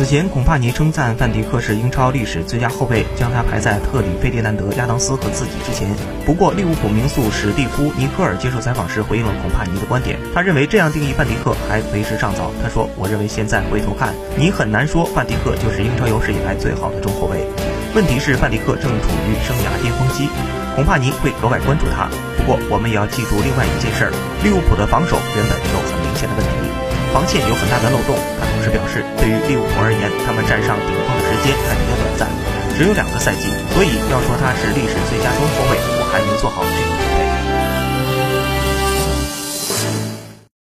此前，孔帕尼称赞范迪克是英超历史最佳后卫，将他排在特里费迪南德、亚当斯和自己之前。不过，利物浦名宿史蒂夫·尼克尔接受采访时回应了孔帕尼的观点，他认为这样定义范迪克还为时尚早。他说：“我认为现在回头看，你很难说范迪克就是英超有史以来最好的中后卫。问题是范迪克正处于生涯巅峰期，孔帕尼会格外关注他。不过，我们也要记住另外一件事儿：利物浦的防守原本有很明显的问题。”防线有很大的漏洞。他同时表示，对于利物浦而言，他们站上顶峰的时间还比较短暂，只有两个赛季，所以要说他是历史最佳中锋